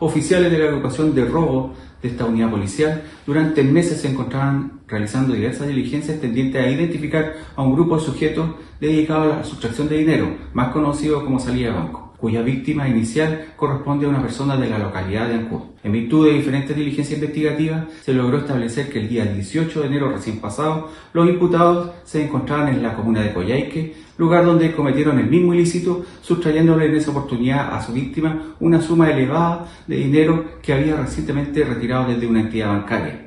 Oficiales de la agrupación de robo de esta unidad policial. Durante meses se encontraban realizando diversas diligencias tendientes a identificar a un grupo de sujetos dedicados a la sustracción de dinero, más conocido como salida de banco, cuya víctima inicial corresponde a una persona de la localidad de Ancud. En virtud de diferentes diligencias investigativas, se logró establecer que el día 18 de enero recién pasado, los imputados se encontraban en la comuna de Coyhaique, lugar donde cometieron el mismo ilícito, sustrayéndole en esa oportunidad a su víctima una suma elevada de dinero que había recientemente retirado desde una entidad bancaria.